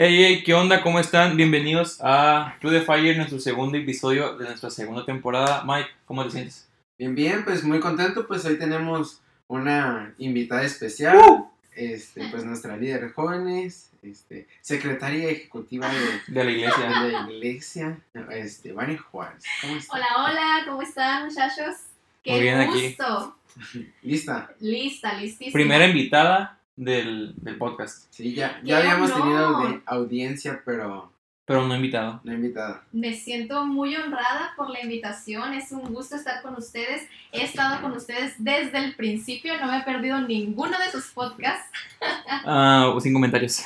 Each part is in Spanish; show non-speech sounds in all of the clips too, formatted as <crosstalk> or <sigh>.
Hey, hey, ¿qué onda? ¿Cómo están? Bienvenidos a Club de Fire, nuestro segundo episodio de nuestra segunda temporada. Mike, ¿cómo te sientes? Bien, bien, pues muy contento, pues hoy tenemos una invitada especial, ¡Uh! este, pues nuestra líder de jóvenes, este, secretaria ejecutiva de, De la iglesia. de la iglesia, este, Vani Juárez. Hola, hola, ¿cómo están muchachos? Qué Muy bien aquí. gusto. <laughs> ¿Lista? Lista, listísima. Primera invitada del, del podcast, Sí, ya, ¡Qué ya habíamos honor! tenido audi- audiencia, pero pero no invitado. no invitada. Me siento muy honrada por la invitación, es un gusto estar con ustedes. He estado con ustedes desde el principio, no me he perdido ninguno de sus podcasts. <laughs> Ah, sin comentarios.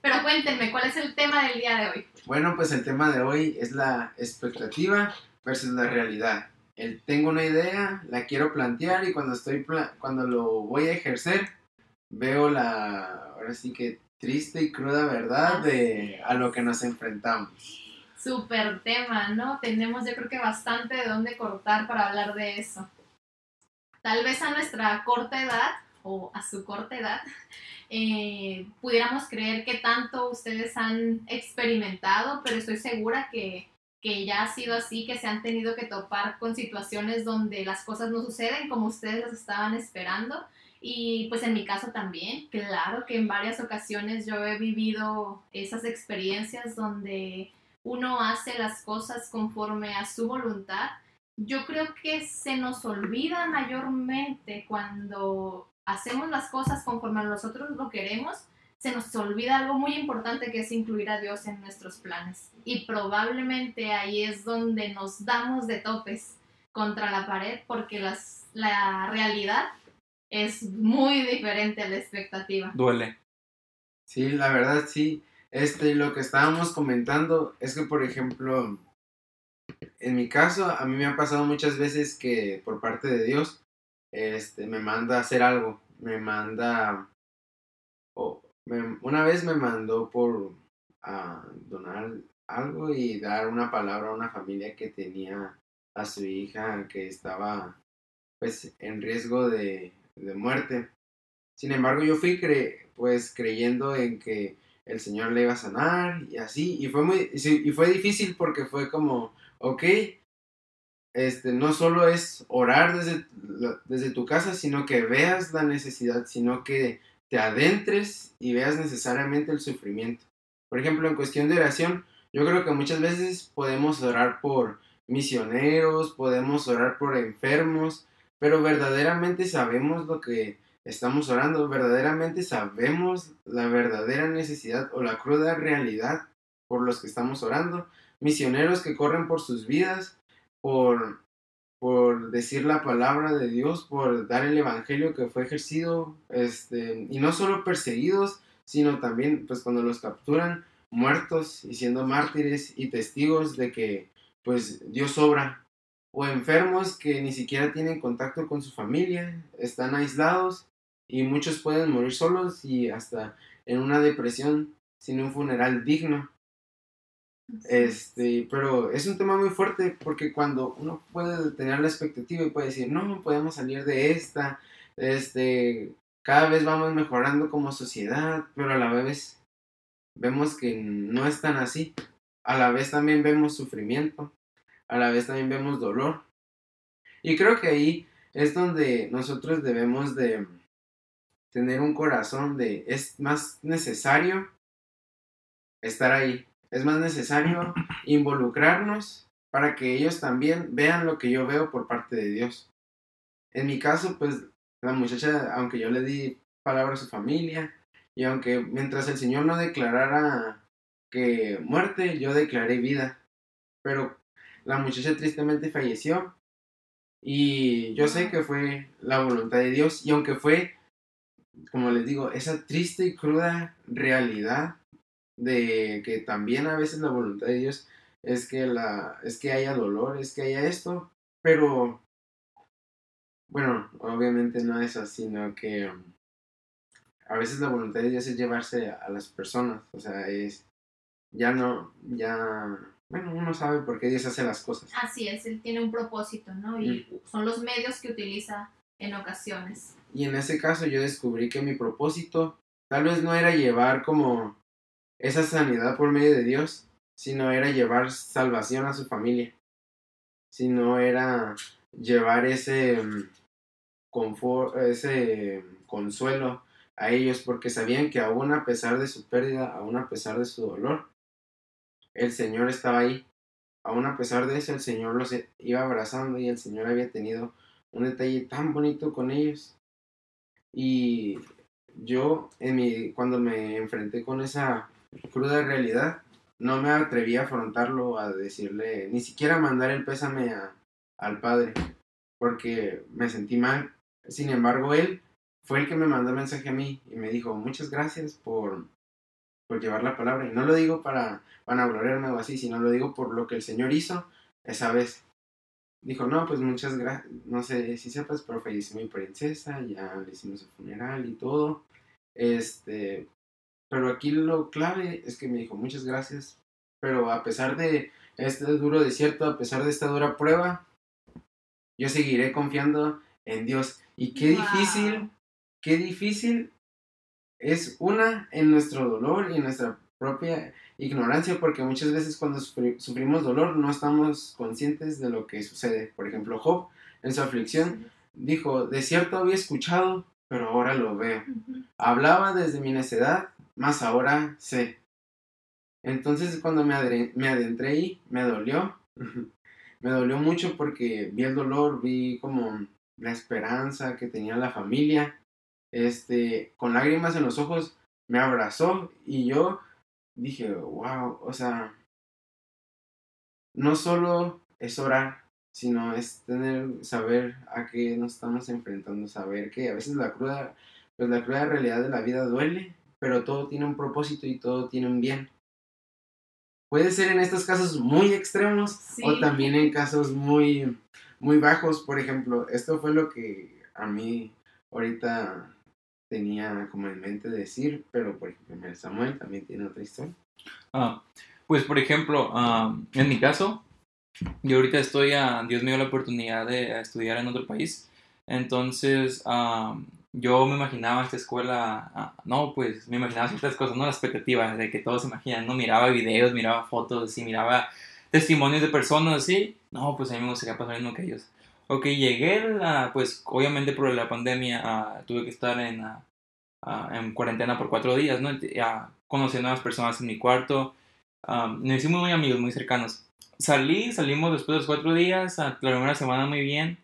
Pero cuéntenme, ¿cuál es el tema del día de hoy? Bueno, pues el tema de hoy es la expectativa versus la realidad. El tengo una idea, la quiero plantear y cuando estoy pla- cuando lo voy a ejercer veo la ahora sí que triste y cruda verdad de a lo que nos enfrentamos. Super tema, ¿no? Tenemos yo creo que bastante de dónde cortar para hablar de eso. Tal vez a nuestra corta edad o a su corta edad <laughs> eh, pudiéramos creer que tanto ustedes han experimentado, pero estoy segura que, que ya ha sido así, que se han tenido que topar con situaciones donde las cosas no suceden como ustedes las estaban esperando. Y pues en mi caso también, claro que en varias ocasiones yo he vivido esas experiencias donde uno hace las cosas conforme a su voluntad. Yo creo que se nos olvida mayormente cuando hacemos las cosas conforme a nosotros lo queremos, se nos olvida algo muy importante que es incluir a Dios en nuestros planes. Y probablemente ahí es donde nos damos de topes contra la pared porque las, la realidad es muy diferente a la expectativa. Duele. Sí, la verdad sí. Este, lo que estábamos comentando es que, por ejemplo, en mi caso, a mí me ha pasado muchas veces que por parte de Dios, este, me manda a hacer algo, me manda, o una vez me mandó por donar algo y dar una palabra a una familia que tenía a su hija que estaba, pues, en riesgo de, de muerte. Sin embargo, yo fui cre pues creyendo en que el Señor le iba a sanar y así, y fue muy, y fue difícil porque fue como, ok, este, no solo es orar desde, desde tu casa, sino que veas la necesidad, sino que te adentres y veas necesariamente el sufrimiento. Por ejemplo, en cuestión de oración, yo creo que muchas veces podemos orar por misioneros, podemos orar por enfermos, pero verdaderamente sabemos lo que estamos orando, verdaderamente sabemos la verdadera necesidad o la cruda realidad por los que estamos orando, misioneros que corren por sus vidas, por, por decir la palabra de Dios, por dar el evangelio que fue ejercido, este, y no solo perseguidos, sino también pues cuando los capturan muertos y siendo mártires y testigos de que pues Dios obra o enfermos que ni siquiera tienen contacto con su familia, están aislados y muchos pueden morir solos y hasta en una depresión sin un funeral digno. Este, pero es un tema muy fuerte porque cuando uno puede tener la expectativa y puede decir, no, podemos salir de esta, este, cada vez vamos mejorando como sociedad, pero a la vez vemos que no es tan así. A la vez también vemos sufrimiento, a la vez también vemos dolor. Y creo que ahí es donde nosotros debemos de tener un corazón de es más necesario estar ahí, es más necesario involucrarnos para que ellos también vean lo que yo veo por parte de Dios. En mi caso, pues la muchacha, aunque yo le di palabra a su familia, y aunque mientras el Señor no declarara que muerte, yo declaré vida. Pero la muchacha tristemente falleció. Y yo sé que fue la voluntad de Dios. Y aunque fue, como les digo, esa triste y cruda realidad de que también a veces la voluntad de Dios es que la es que haya dolor, es que haya esto, pero bueno, obviamente no es así, sino que um, a veces la voluntad de Dios es llevarse a las personas, o sea, es ya no, ya, bueno, uno sabe por qué Dios hace las cosas. Así es, él tiene un propósito, ¿no? Y son los medios que utiliza en ocasiones. Y en ese caso yo descubrí que mi propósito tal vez no era llevar como esa sanidad por medio de Dios, sino era llevar salvación a su familia, sino era llevar ese mm, confort, ese consuelo a ellos porque sabían que aún a pesar de su pérdida, aún a pesar de su dolor, el Señor estaba ahí. Aún a pesar de eso, el Señor los iba abrazando y el Señor había tenido un detalle tan bonito con ellos. Y yo, cuando me enfrenté con esa cruda realidad, no me atreví a afrontarlo, a decirle, ni siquiera mandar el pésame a, al Padre, porque me sentí mal. Sin embargo, Él fue el que me mandó mensaje a mí y me dijo, muchas gracias por, por llevar la palabra. Y no lo digo para, para gloriarme o así, sino lo digo por lo que el Señor hizo esa vez. Dijo, no, pues muchas gracias, no sé si sepas, pero falleció mi princesa, ya le hicimos el funeral y todo. Este, pero aquí lo clave es que me dijo, muchas gracias, pero a pesar de este duro desierto, a pesar de esta dura prueba, yo seguiré confiando en Dios. Y qué difícil qué difícil es una en nuestro dolor y en nuestra propia ignorancia, porque muchas veces cuando sufrimos dolor no estamos conscientes de lo que sucede. Por ejemplo, Job en su aflicción dijo, de cierto había escuchado, pero ahora lo veo. Hablaba desde mi necedad, más ahora sé. Entonces cuando me, me adentré ahí, me dolió. me dolió mucho porque vi el dolor, vi como la esperanza que tenía la familia este, con lágrimas en los ojos, me abrazó y yo dije, wow, o sea, no solo es orar, sino es tener, saber a qué nos estamos enfrentando, saber que a veces la cruda, pues la cruda realidad de la vida duele, pero todo tiene un propósito y todo tiene un bien. Puede ser en estos casos muy extremos o también en casos muy, muy bajos. Por ejemplo, esto fue lo que a mí ahorita tenía como en mente decir, pero por ejemplo Samuel también tiene otra historia. Ah, pues por ejemplo, ah, en mi caso, yo ahorita estoy a, Dios me dio la oportunidad de estudiar en otro país, entonces ah, yo me imaginaba esta escuela, no, pues me imaginaba ciertas cosas, no la expectativa de que todos se imaginan, no miraba videos, miraba fotos, así, miraba testimonios de personas así, no, pues a mí me gustaría pasar lo mismo que ellos. Ok, llegué, pues obviamente por la pandemia ah, tuve que estar en, ah, ah, en cuarentena por cuatro días, ¿no? conocí a nuevas personas en mi cuarto, nos hicimos muy amigos, muy cercanos. Salí, salimos después de los cuatro días, la primera semana muy bien.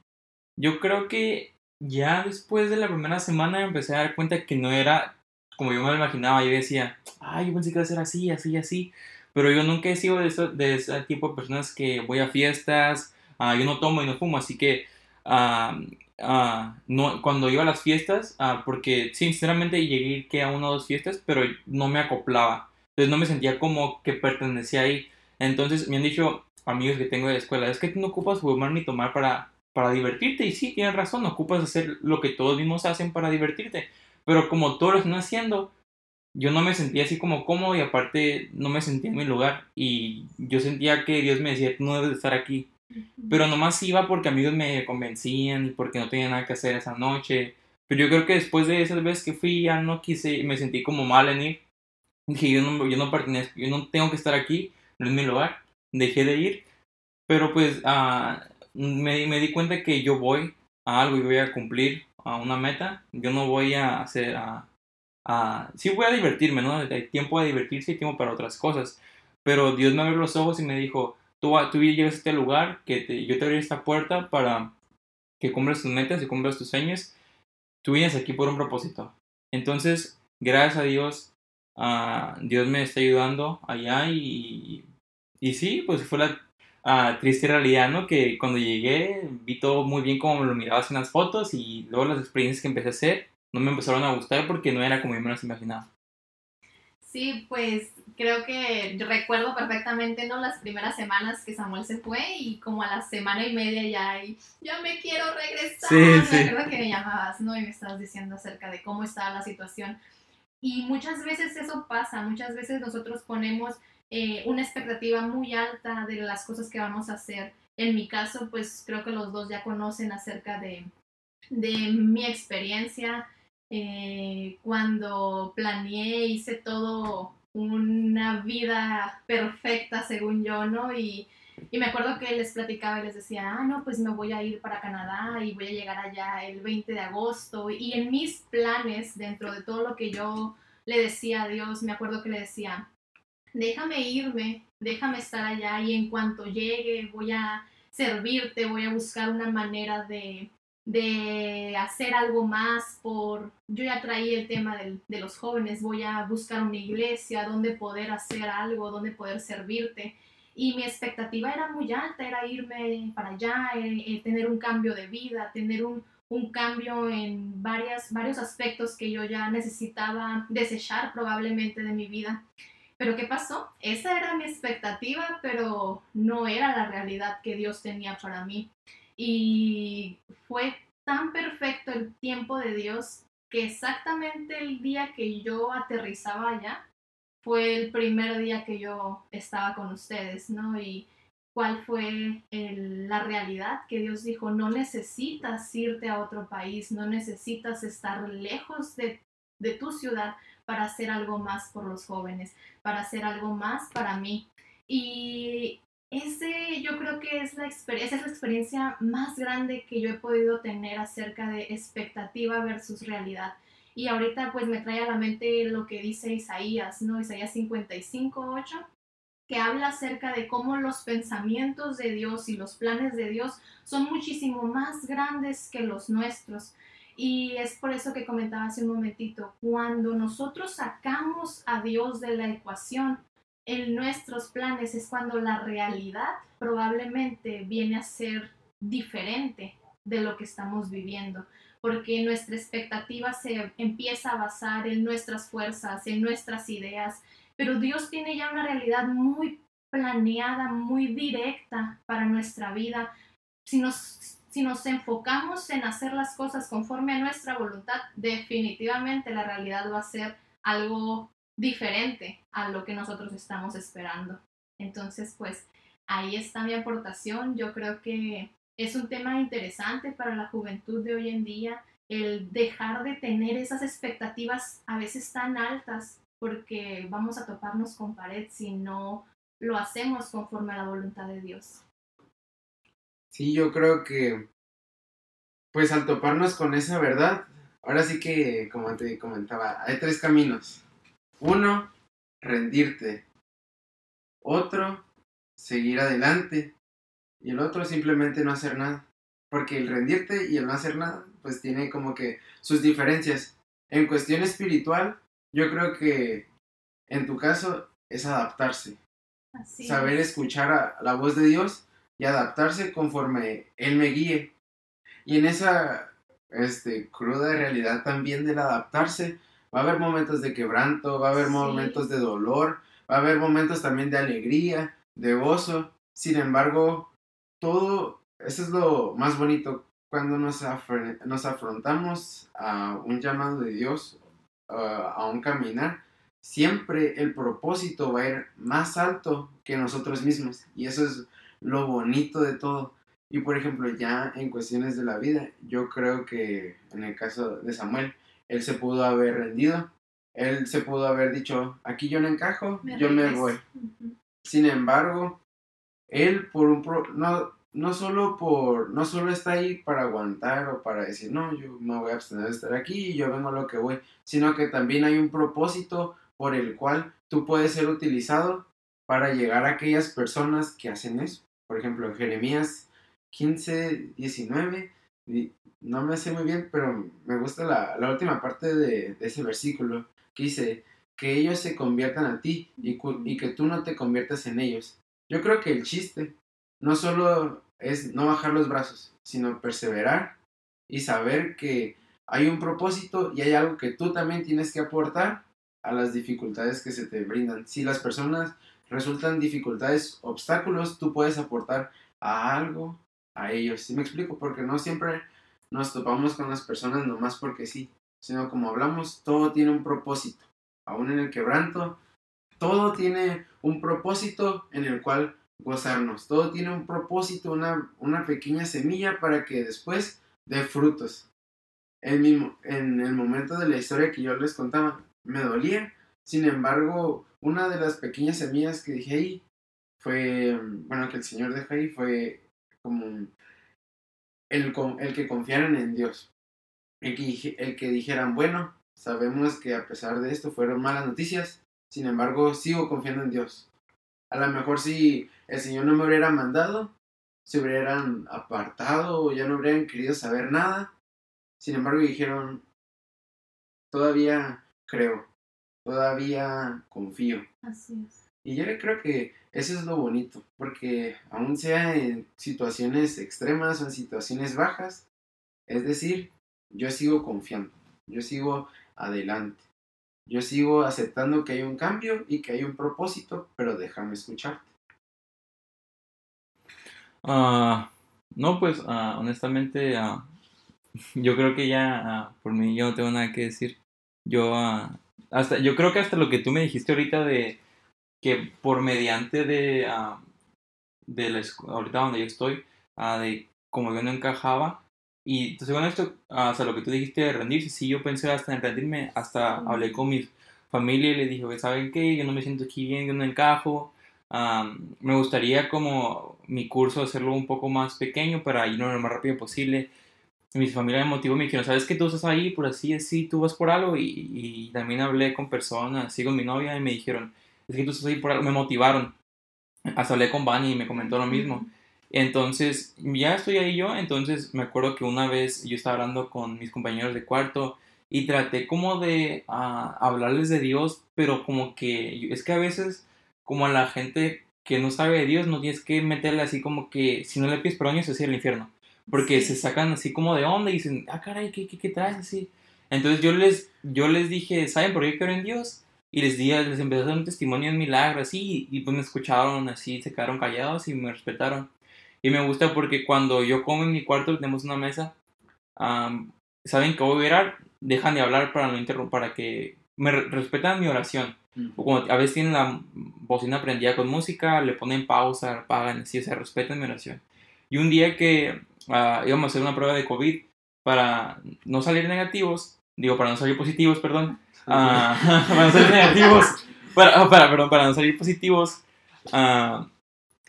Yo creo que ya después de la primera semana empecé a dar cuenta que no era como yo me lo imaginaba. Yo decía, ay, yo pensé que iba a ser así, así, así. Pero yo nunca he sido de, eso, de ese tipo de personas que voy a fiestas, Ah, yo no tomo y no fumo, así que ah, ah, no, cuando iba a las fiestas, porque sinceramente llegué que a una o dos fiestas, pero no me acoplaba, entonces no me sentía como que pertenecía ahí. Entonces me han dicho amigos que tengo de la escuela, es que tú no ocupas fumar ni tomar para, para divertirte, y sí, tienen razón, no ocupas hacer lo que todos mismos hacen para divertirte, pero como todos lo están haciendo, yo no me sentía así como cómodo y aparte no me sentía en mi lugar y yo sentía que Dios me decía, no debes estar aquí, pero nomás iba porque amigos me convencían y porque no tenía nada que hacer esa noche. Pero yo creo que después de esas veces que fui ya no quise, me sentí como mal en ir. Dije, yo no, yo no pertenezco, yo no tengo que estar aquí, no es mi lugar. Dejé de ir. Pero pues uh, me, me di cuenta que yo voy a algo y voy a cumplir a una meta. Yo no voy a hacer a... a sí voy a divertirme, ¿no? Hay tiempo de divertirse y tiempo para otras cosas. Pero Dios me abrió los ojos y me dijo, tú, tú llegas a este lugar, que te, yo te abrí esta puerta para que cumplas tus metas y cumplas tus sueños. Tú vienes aquí por un propósito. Entonces, gracias a Dios, uh, Dios me está ayudando allá y, y sí, pues fue la uh, triste realidad, ¿no? Que cuando llegué vi todo muy bien como me lo mirabas en las fotos y luego las experiencias que empecé a hacer no me empezaron a gustar porque no era como yo me las imaginaba. Sí, pues creo que recuerdo perfectamente, ¿no? Las primeras semanas que Samuel se fue y como a la semana y media ya, y, ya me quiero regresar. Sí, sí. que me llamabas, ¿no? Y me estabas diciendo acerca de cómo estaba la situación. Y muchas veces eso pasa, muchas veces nosotros ponemos eh, una expectativa muy alta de las cosas que vamos a hacer. En mi caso, pues creo que los dos ya conocen acerca de, de mi experiencia eh, cuando planeé, hice todo una vida perfecta según yo, ¿no? Y, y, me acuerdo que les platicaba y les decía, ah, no, pues me voy a ir para Canadá y voy a llegar allá el 20 de agosto. Y en mis planes, dentro de todo lo que yo le decía a Dios, me acuerdo que le decía, déjame irme, déjame estar allá y en cuanto llegue voy a servirte, voy a buscar una manera de, de hacer algo más por, yo ya traí el tema de, de los jóvenes, voy a buscar una iglesia donde poder hacer algo, donde poder servirte. Y mi expectativa era muy alta, era irme para allá, eh, eh, tener un cambio de vida, tener un, un cambio en varias, varios aspectos que yo ya necesitaba desechar probablemente de mi vida. Pero ¿qué pasó? Esa era mi expectativa, pero no era la realidad que Dios tenía para mí. Y fue tan perfecto el tiempo de Dios que exactamente el día que yo aterrizaba allá fue el primer día que yo estaba con ustedes, ¿no? Y cuál fue la realidad que Dios dijo, no necesitas irte a otro país, no necesitas estar lejos de, de tu ciudad para hacer algo más por los jóvenes, para hacer algo más para mí. Y ese yo creo que es la experiencia, es la experiencia más grande que yo he podido tener acerca de expectativa versus realidad. Y ahorita pues me trae a la mente lo que dice Isaías, ¿no? Isaías 55, 8, que habla acerca de cómo los pensamientos de Dios y los planes de Dios son muchísimo más grandes que los nuestros. Y es por eso que comentaba hace un momentito, cuando nosotros sacamos a Dios de la ecuación, en nuestros planes es cuando la realidad probablemente viene a ser diferente de lo que estamos viviendo, porque nuestra expectativa se empieza a basar en nuestras fuerzas, en nuestras ideas, pero Dios tiene ya una realidad muy planeada, muy directa para nuestra vida. Si nos, si nos enfocamos en hacer las cosas conforme a nuestra voluntad, definitivamente la realidad va a ser algo diferente a lo que nosotros estamos esperando. Entonces, pues ahí está mi aportación. Yo creo que es un tema interesante para la juventud de hoy en día, el dejar de tener esas expectativas a veces tan altas, porque vamos a toparnos con pared si no lo hacemos conforme a la voluntad de Dios. Sí, yo creo que, pues al toparnos con esa verdad, ahora sí que, como te comentaba, hay tres caminos. Uno, rendirte. Otro, seguir adelante. Y el otro, simplemente no hacer nada. Porque el rendirte y el no hacer nada, pues tiene como que sus diferencias. En cuestión espiritual, yo creo que en tu caso es adaptarse. Saber escuchar a la voz de Dios y adaptarse conforme Él me guíe. Y en esa este, cruda realidad también del adaptarse, Va a haber momentos de quebranto, va a haber momentos de dolor, va a haber momentos también de alegría, de gozo. Sin embargo, todo, eso es lo más bonito cuando nos, nos afrontamos a un llamado de Dios, a un caminar. Siempre el propósito va a ir más alto que nosotros mismos. Y eso es lo bonito de todo. Y por ejemplo, ya en cuestiones de la vida, yo creo que en el caso de Samuel, él se pudo haber rendido, él se pudo haber dicho, aquí yo no encajo, yo me voy. Sin embargo, él por un no no solo por no solo está ahí para aguantar o para decir, no, yo me voy a abstener de estar aquí y yo vengo a lo que voy, sino que también hay un propósito por el cual tú puedes ser utilizado para llegar a aquellas personas que hacen eso. Por ejemplo, en Jeremías 15, 19 no me sé muy bien, pero me gusta la, última parte de, ese versículo que dice que ellos se conviertan a ti y, y que tú no te conviertas en ellos. Yo creo que el chiste no solo es no bajar los brazos, sino perseverar y saber que hay un propósito y hay algo que tú también tienes que aportar a las dificultades que se te brindan. Si las personas resultan dificultades, obstáculos, tú puedes aportar a algo a ellos. ¿Sí me explico? Porque no siempre nos topamos con las personas nomás porque sí, sino como hablamos, todo tiene un propósito. Aún en el quebranto, todo tiene un propósito en el cual gozarnos. Todo tiene un propósito, una, una pequeña semilla para que después dé frutos. en, mi, en el momento de la historia que yo les contaba, me dolía. Sin embargo, una de las pequeñas semillas que dije ahí fue, bueno, que el Señor dejó ahí fue como el, el que confiaran en Dios. El que, el que dijeran, bueno, sabemos que a pesar de esto fueron malas noticias, sin embargo, sigo confiando en Dios. A lo mejor si el Señor no me hubiera mandado, se hubieran apartado o ya no hubieran querido saber nada. Sin embargo, dijeron, todavía creo, todavía confío. Así es. Y yo creo que eso es lo bonito, porque aún sea en situaciones extremas o en situaciones bajas, es decir, yo sigo confiando, yo sigo adelante, yo sigo aceptando que hay un cambio y que hay un propósito, pero déjame escucharte. Ah, no, pues ah, honestamente, ah, <laughs> yo creo que ya por mí yo no tengo nada que decir. Yo hasta, yo creo que hasta lo que tú me dijiste ahorita de que por mediante de, de la ahorita donde yo estoy, de como yo no encajaba, y según esto, hasta lo que tú dijiste de rendirse, sí, yo pensé hasta en rendirme, hasta hablé con mi familia y le dije, ¿saben qué? Yo no me siento aquí bien, yo no encajo, me gustaría como mi curso hacerlo un poco más pequeño para irnos lo más rápido posible. Mi familia me motivó, me dijeron, ¿sabes que tú estás ahí por así, así, tú vas por algo? Y, y también hablé con personas, así con mi novia, y me dijeron, es que tú estás ahí por algo, me motivaron. Hasta hablé con Bunny y me comentó lo mismo. Entonces, ya estoy ahí yo, entonces me acuerdo que una vez yo estaba hablando con mis compañeros de cuarto y traté como de ah, hablarles de Dios, pero como que es que a veces como a la gente que no sabe de Dios, no tienes que meterle así como que si no le pides perdón, se el infierno. Porque se sacan así como de onda y dicen, ah, caray, ¿qué, qué, qué traes así? Entonces yo les, yo les dije, ¿saben por qué creo en Dios? Y les di, les empecé a dar un testimonio en milagro así, y pues me escucharon así, se quedaron callados y me respetaron. Y me gusta porque cuando yo como en mi cuarto, tenemos una mesa, saben que voy a orar, dejan de hablar para no interrumpir, para que me respetan mi oración. O como a veces tienen la bocina prendida con música, le ponen pausa, apagan, así, o sea, respetan mi oración. Y un día que uh, íbamos a hacer una prueba de COVID para no salir negativos, digo, para no salir positivos, perdón, uh, <laughs> para no salir negativos, para, para, perdón, para no salir positivos, uh,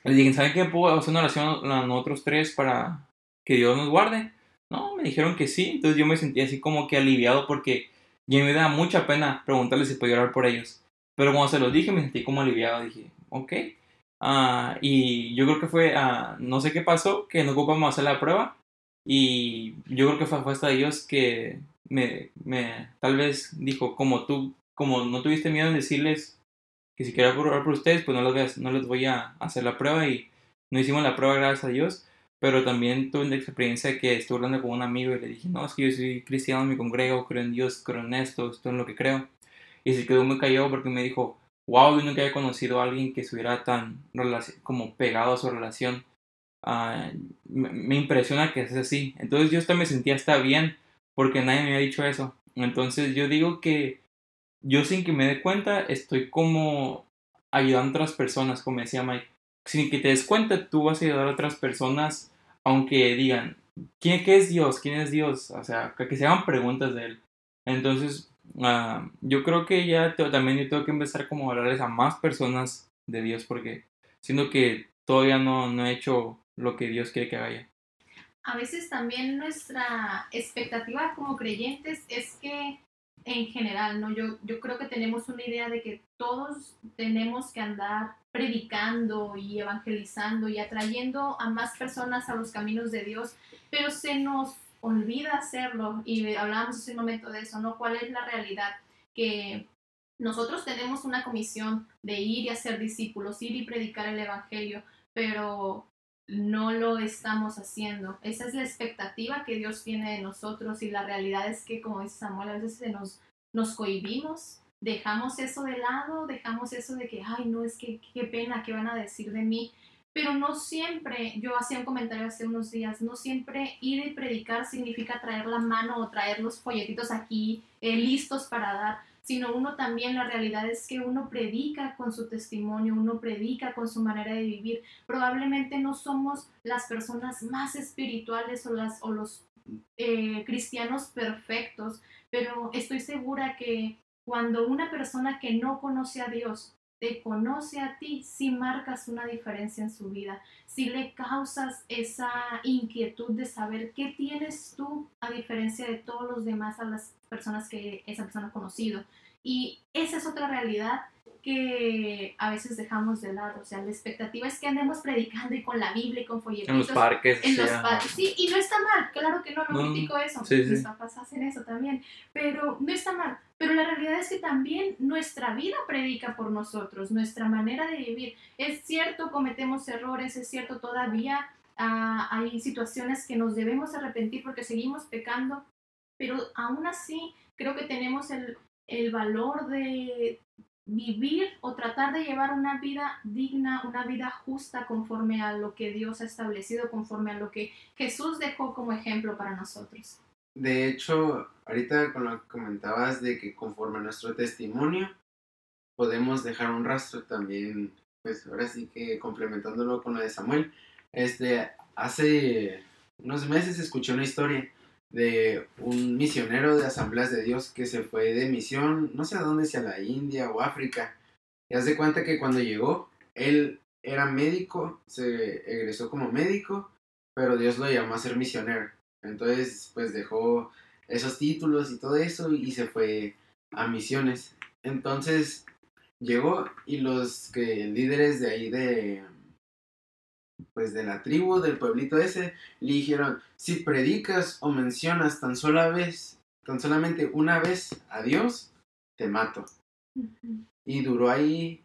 les dije, ¿saben qué? ¿Puedo hacer una oración a nosotros tres para que Dios nos guarde? No, me dijeron que sí, entonces yo me sentí así como que aliviado porque ya me da mucha pena preguntarles si podía orar por ellos. Pero cuando se los dije me sentí como aliviado, dije, ok. Uh, y yo creo que fue, uh, no sé qué pasó, que no ocupamos hacer la prueba. Y yo creo que fue, fue hasta Dios que me, tal vez dijo, como tú, como no tuviste miedo en decirles que si quería orar por ustedes, pues no les, voy a, no les voy a hacer la prueba y no hicimos la prueba gracias a Dios. Pero también tuve la experiencia que estuve hablando con un amigo y le dije, no, es que yo soy cristiano, me congrego, creo en Dios, creo en esto, esto es lo que creo y se quedó muy callado porque me dijo, wow, yo nunca había conocido a alguien que estuviera tan como pegado a su relación. Ah, me, impresiona que es así. Entonces yo hasta me sentía hasta bien porque nadie me había dicho eso. Entonces yo digo que yo sin que me dé cuenta estoy como ayudando a otras personas, como decía Mike. Sin que te des cuenta, tú vas a ayudar a otras personas, aunque digan, ¿quién qué es Dios? ¿Quién es Dios? O sea, que se hagan preguntas de él. Entonces, Ah, yo creo que ya también yo tengo que empezar como a hablarles a más personas de Dios porque siento que todavía no, no he hecho lo que Dios quiere que haga. A veces también nuestra expectativa como creyentes es que en general, ¿no? Yo, yo creo que tenemos una idea de que todos tenemos que andar predicando y evangelizando y atrayendo a más personas a los caminos de Dios, pero se nos olvida hacerlo y hablábamos hace un momento de eso, ¿no? ¿Cuál es la realidad? Que nosotros tenemos una comisión de ir y hacer discípulos, ir y predicar el Evangelio, pero no lo estamos haciendo. Esa es la expectativa que Dios tiene de nosotros y la realidad es que, como dice Samuel, a veces nos, nos cohibimos, dejamos eso de lado, dejamos eso de que, ay, no, es que qué pena, ¿qué van a decir de mí? Pero no siempre, yo hacía un comentario hace unos días, no siempre ir y predicar significa traer la mano o traer los folletitos aquí eh, listos para dar, sino uno también, la realidad es que uno predica con su testimonio, uno predica con su manera de vivir. Probablemente no somos las personas más espirituales o, las, o los eh, cristianos perfectos, pero estoy segura que cuando una persona que no conoce a Dios te conoce a ti, si marcas una diferencia en su vida, si le causas esa inquietud de saber qué tienes tú a diferencia de todos los demás a las personas que esa persona ha conocido. Y esa es otra realidad que a veces dejamos de lado. O sea, la expectativa es que andemos predicando y con la Biblia y con folletitos. En los parques. En sí, los parques. Sí, y no está mal, claro que no, no, No, critico eso. sí, sí. Mis papás hacen eso también. Pero no está mal. Pero la realidad es que también nuestra vida predica por nosotros, nuestra manera de vivir. Es cierto, cometemos errores, es cierto, todavía ah, hay situaciones que nos debemos arrepentir porque seguimos pecando, pero aún así creo que tenemos el, el valor de vivir o tratar de llevar una vida digna, una vida justa conforme a lo que Dios ha establecido, conforme a lo que Jesús dejó como ejemplo para nosotros. De hecho, ahorita con lo que comentabas de que conforme a nuestro testimonio podemos dejar un rastro también, pues ahora sí que complementándolo con lo de Samuel, este, hace unos meses escuché una historia de un misionero de asambleas de Dios que se fue de misión, no sé a dónde, si a la India o África, y haz de cuenta que cuando llegó, él era médico, se egresó como médico, pero Dios lo llamó a ser misionero. Entonces, pues dejó esos títulos y todo eso y se fue a misiones. Entonces, llegó y los que líderes de ahí de pues de la tribu del pueblito ese le dijeron, si predicas o mencionas tan sola vez, tan solamente una vez a Dios, te mato. Y duró ahí,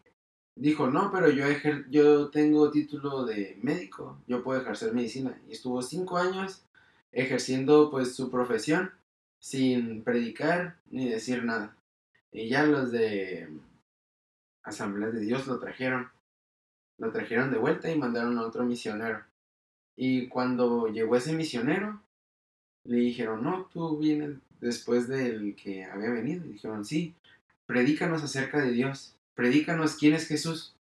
dijo, no, pero yo, ejer yo tengo título de médico, yo puedo ejercer medicina. Y estuvo cinco años ejerciendo pues su profesión sin predicar ni decir nada. Y ya los de Asambleas de Dios lo trajeron. Lo trajeron de vuelta y mandaron a otro misionero. Y cuando llegó ese misionero, le dijeron, no, tú vienes después del que había venido. Dijeron, sí, predícanos acerca de Dios, predícanos quién es Jesús.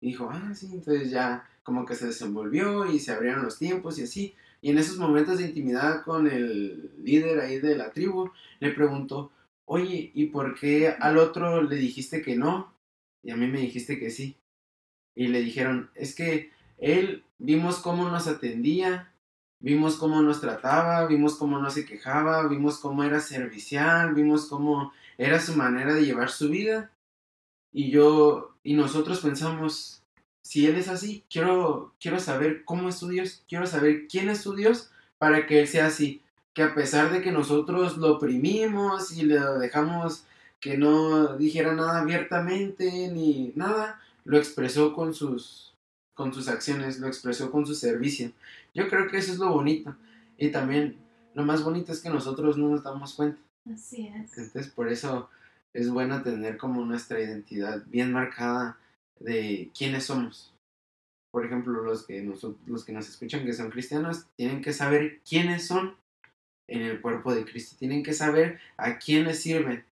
Y dijo, ah, sí, entonces ya como que se desenvolvió y se abrieron los tiempos y así. Y en esos momentos de intimidad con el líder ahí de la tribu, le preguntó, oye, ¿y por qué al otro le dijiste que no? Y a mí me dijiste que sí. Y le dijeron, es que él vimos cómo nos atendía, vimos cómo nos trataba, vimos cómo no se quejaba, vimos cómo era servicial, vimos cómo era su manera de llevar su vida. Y yo, y nosotros pensamos, si él es así, quiero, quiero saber cómo es su Dios, quiero saber quién es su Dios para que él sea así. Que a pesar de que nosotros lo oprimimos y le dejamos que no dijera nada abiertamente ni nada, lo expresó con sus, con sus acciones, lo expresó con su servicio. Yo creo que eso es lo bonito. Y también lo más bonito es que nosotros no nos damos cuenta. Así es. Entonces por eso es bueno tener como nuestra identidad bien marcada de quiénes somos. Por ejemplo, los que, nos, los que nos escuchan que son cristianos tienen que saber quiénes son en el cuerpo de Cristo. Tienen que saber a quién les sirven.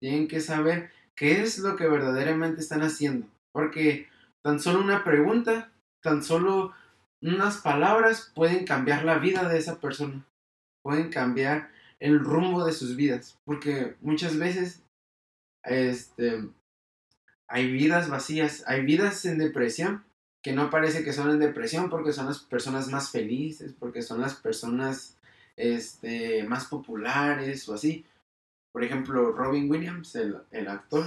Tienen que saber qué es lo que verdaderamente están haciendo. Porque tan solo una pregunta, tan solo unas palabras pueden cambiar la vida de esa persona. Pueden cambiar el rumbo de sus vidas. Porque muchas veces este, hay vidas vacías, hay vidas en depresión que no parece que son en depresión porque son las personas más felices, porque son las personas este, más populares o así. Por ejemplo, Robin Williams, el, el actor.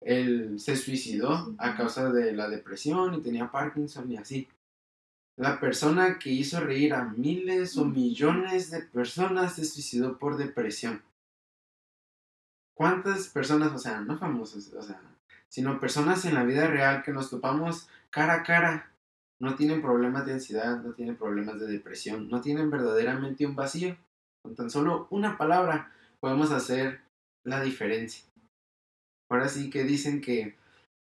Él se suicidó a causa de la depresión y tenía Parkinson y así. La persona que hizo reír a miles o millones de personas se suicidó por depresión. ¿Cuántas personas, o sea, no famosas, o sea, sino personas en la vida real que nos topamos cara a cara, no tienen problemas de ansiedad, no tienen problemas de depresión, no tienen verdaderamente un vacío? Con tan solo una palabra podemos hacer la diferencia. Ahora sí que dicen que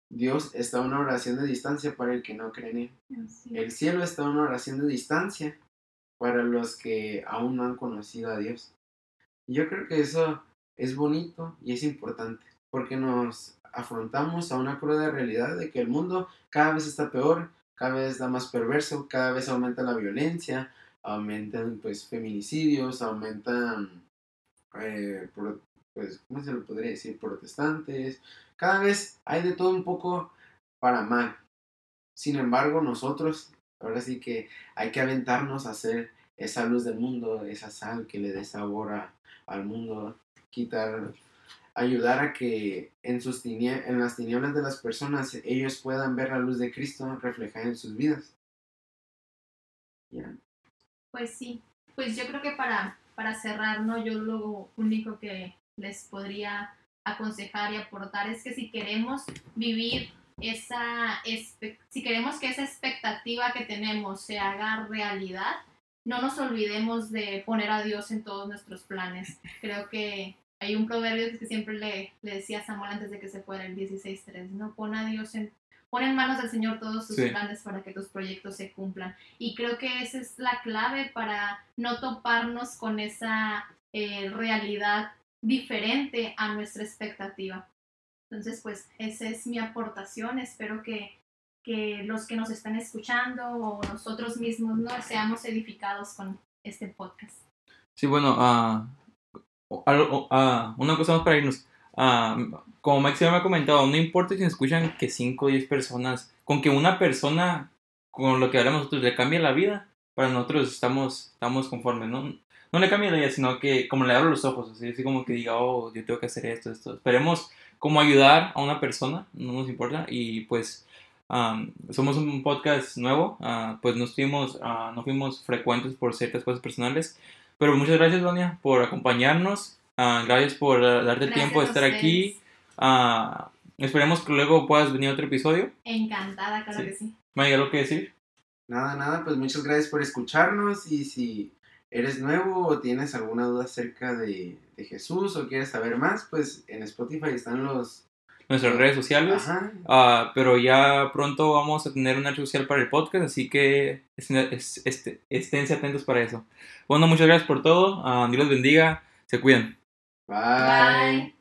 Dios está a una oración de distancia para el que no cree en Él. Así El cielo está a una oración de distancia para los que aún no han conocido a Dios. Yo creo que eso es bonito y es importante, porque nos afrontamos a una cruda realidad de que el mundo cada vez está peor, cada vez está más perverso, cada vez aumenta la violencia, aumentan pues feminicidios, aumentan, eh, pro- pues, ¿cómo se lo podría decir? Protestantes. Cada vez hay de todo un poco para mal. Sin embargo, nosotros, ahora sí que hay que aventarnos a hacer esa luz del mundo, esa sal que le dé sabor a- al mundo, quitar, ayudar a que en, sus las tinieblas de las personas ellos puedan ver la luz de Cristo reflejada en sus vidas. Pues sí, pues yo creo que para, para cerrar, ¿no? Yo lo único que les podría aconsejar y aportar es que si queremos vivir esa, si queremos que esa expectativa que tenemos se haga realidad, no nos olvidemos de poner a Dios en todos nuestros planes. Creo que hay un proverbio que siempre le, le decía a Samuel antes de que se fuera, el 16.3, ¿no? Pon a Dios en, pon en manos del Señor todos tus Sí. planes para que tus proyectos se cumplan. Y creo que esa es la clave para no toparnos con esa eh, realidad diferente a nuestra expectativa. Entonces, pues esa es mi aportación. Espero que, que los que nos están escuchando o nosotros mismos no seamos edificados con este podcast. Sí, bueno, algo- ah, una cosa más para irnos. Ah, como Max ya me ha comentado, no importa si nos escuchan que 5 o 10 personas, con que una persona con lo que hablamos nosotros le cambie la vida, para nosotros estamos, estamos conformes, ¿no? No le cambie la vida, sino que como le abro los ojos, así, así como que diga, oh, yo tengo que hacer esto, esto. Esperemos como ayudar a una persona, no nos importa, y pues am, somos un podcast nuevo, ah, pues no fuimos, ah, no fuimos frecuentes por ciertas cosas personales, pero muchas gracias, Donia, por acompañarnos. Ah, gracias por darte el Gracias tiempo de estar aquí. Esperemos que luego puedas venir a otro episodio. Encantada, claro Sí. que sí. ¿Me algo que decir? Nada, nada, pues muchas gracias por escucharnos y si eres nuevo o tienes alguna duda acerca de, de Jesús o quieres saber más, pues en Spotify están los... Nuestras redes sociales. Ajá, Ah, pero ya pronto vamos a tener una red social para el podcast, así que es- es- este- esténse atentos para eso. Bueno, muchas gracias por todo. Ah, Dios los bendiga. Se cuidan. bye. Bye.